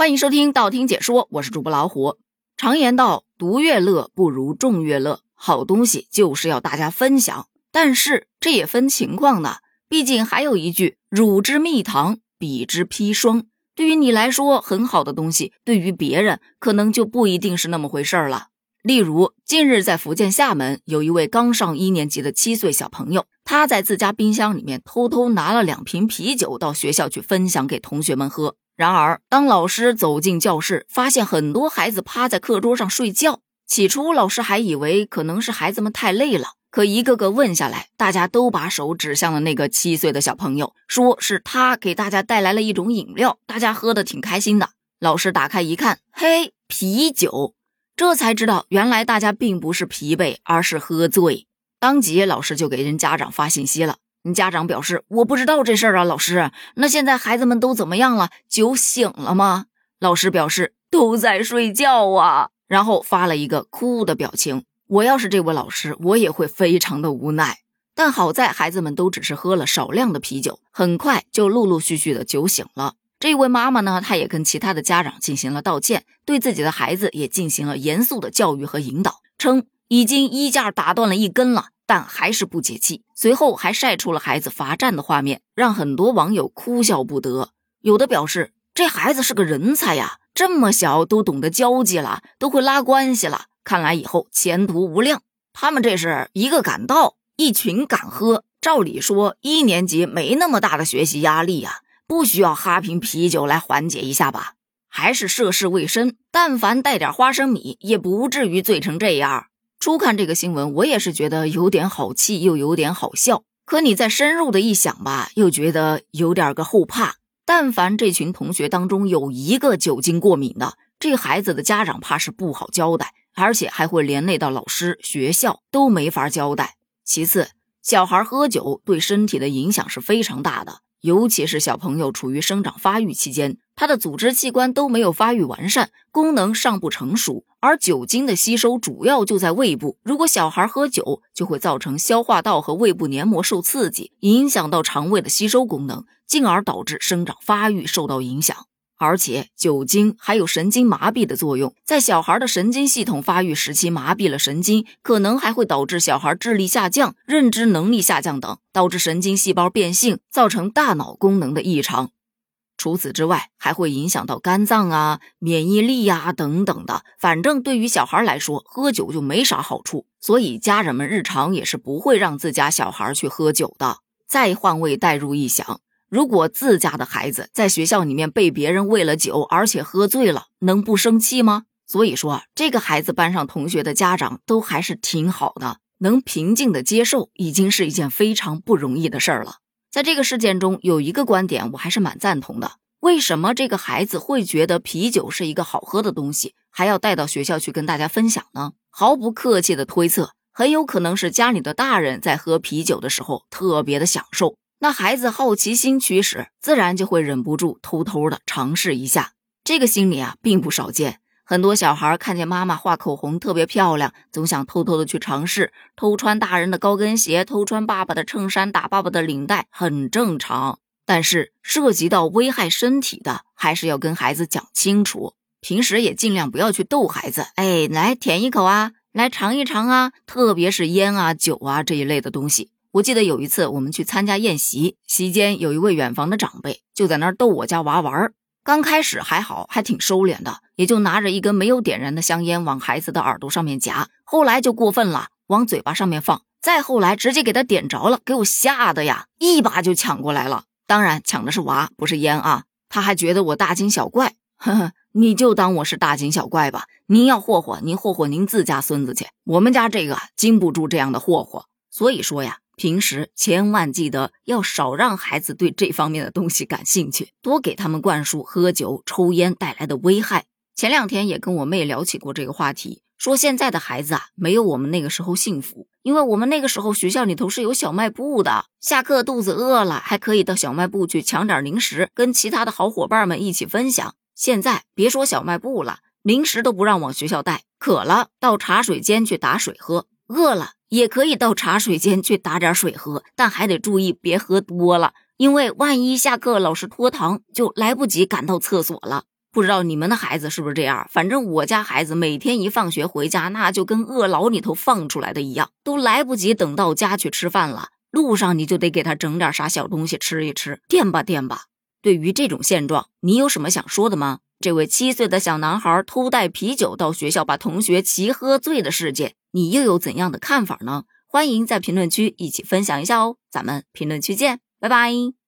欢迎收听道听解说，我是主播老虎。常言道，独乐乐不如众乐乐，好东西就是要大家分享。但是这也分情况的，毕竟还有一句“汝之蜜糖，彼之砒霜”。对于你来说很好的东西，对于别人可能就不一定是那么回事儿了。例如，近日在福建厦门，有一位刚上一年级的七岁小朋友，他在自家冰箱里面偷偷拿了两瓶啤酒到学校去分享给同学们喝。然而，当老师走进教室，发现很多孩子趴在课桌上睡觉。起初，老师还以为可能是孩子们太累了，可一个个问下来，大家都把手指向了那个七岁的小朋友，说是他给大家带来了一种饮料，大家喝的挺开心的。老师打开一看，嘿，啤酒！这才知道，原来大家并不是疲惫，而是喝醉。当即，老师就给人家长发信息了。家长表示：“我不知道这事儿啊，老师。那现在孩子们都怎么样了？酒醒了吗？”老师表示：“都在睡觉啊。”然后发了一个哭的表情。我要是这位老师，我也会非常的无奈。但好在孩子们都只是喝了少量的啤酒，很快就陆陆续续的酒醒了。这位妈妈呢，她也跟其他的家长进行了道歉，对自己的孩子也进行了严肃的教育和引导，称已经衣架打断了一根了。但还是不解气，随后还晒出了孩子罚站的画面，让很多网友哭笑不得。有的表示这孩子是个人才呀，这么小都懂得交际了，都会拉关系了，看来以后前途无量。他们这是一个敢倒，一群敢喝。照理说一年级没那么大的学习压力呀，不需要哈瓶啤酒来缓解一下吧？还是涉世未深，但凡带点花生米，也不至于醉成这样。初看这个新闻，我也是觉得有点好气，又有点好笑。可你再深入的一想吧，又觉得有点个后怕。但凡这群同学当中有一个酒精过敏的，这孩子的家长怕是不好交代，而且还会连累到老师、学校都没法交代。其次，小孩喝酒对身体的影响是非常大的。尤其是小朋友处于生长发育期间，他的组织器官都没有发育完善，功能尚不成熟，而酒精的吸收主要就在胃部。如果小孩喝酒，就会造成消化道和胃部黏膜受刺激，影响到肠胃的吸收功能，进而导致生长发育受到影响。而且酒精还有神经麻痹的作用，在小孩的神经系统发育时期麻痹了神经，可能还会导致小孩智力下降、认知能力下降等，导致神经细胞变性，造成大脑功能的异常。除此之外，还会影响到肝脏啊、免疫力呀等等的。反正对于小孩来说，喝酒就没啥好处，所以家人们日常也是不会让自家小孩去喝酒的。再换位代入一想。如果自家的孩子在学校里面被别人喂了酒，而且喝醉了，能不生气吗？所以说，这个孩子班上同学的家长都还是挺好的，能平静的接受，已经是一件非常不容易的事儿了。在这个事件中，有一个观点我还是蛮赞同的：为什么这个孩子会觉得啤酒是一个好喝的东西，还要带到学校去跟大家分享呢？毫不客气的推测，很有可能是家里的大人在喝啤酒的时候特别的享受。那孩子好奇心驱使，自然就会忍不住偷偷的尝试一下。这个心理啊，并不少见。很多小孩看见妈妈画口红特别漂亮，总想偷偷的去尝试，偷穿大人的高跟鞋，偷穿爸爸的衬衫，打爸爸的领带，很正常。但是涉及到危害身体的，还是要跟孩子讲清楚。平时也尽量不要去逗孩子，哎，来舔一口啊，来尝一尝啊，特别是烟啊、酒啊这一类的东西。我记得有一次我们去参加宴席，席间有一位远房的长辈就在那儿逗我家娃玩儿。刚开始还好，还挺收敛的，也就拿着一根没有点燃的香烟往孩子的耳朵上面夹。后来就过分了，往嘴巴上面放。再后来直接给他点着了，给我吓得呀，一把就抢过来了。当然抢的是娃，不是烟啊。他还觉得我大惊小怪，呵呵，你就当我是大惊小怪吧。您要霍霍，您霍霍您自家孙子去，我们家这个经不住这样的霍霍。所以说呀。平时千万记得要少让孩子对这方面的东西感兴趣，多给他们灌输喝酒、抽烟带来的危害。前两天也跟我妹聊起过这个话题，说现在的孩子啊，没有我们那个时候幸福，因为我们那个时候学校里头是有小卖部的，下课肚子饿了还可以到小卖部去抢点零食，跟其他的好伙伴们一起分享。现在别说小卖部了，零食都不让往学校带，渴了到茶水间去打水喝，饿了。也可以到茶水间去打点水喝，但还得注意别喝多了，因为万一下课老师拖堂，就来不及赶到厕所了。不知道你们的孩子是不是这样？反正我家孩子每天一放学回家，那就跟饿牢里头放出来的一样，都来不及等到家去吃饭了，路上你就得给他整点啥小东西吃一吃，垫吧垫吧。对于这种现状，你有什么想说的吗？这位七岁的小男孩偷带啤酒到学校，把同学齐喝醉的事件，你又有怎样的看法呢？欢迎在评论区一起分享一下哦，咱们评论区见，拜拜。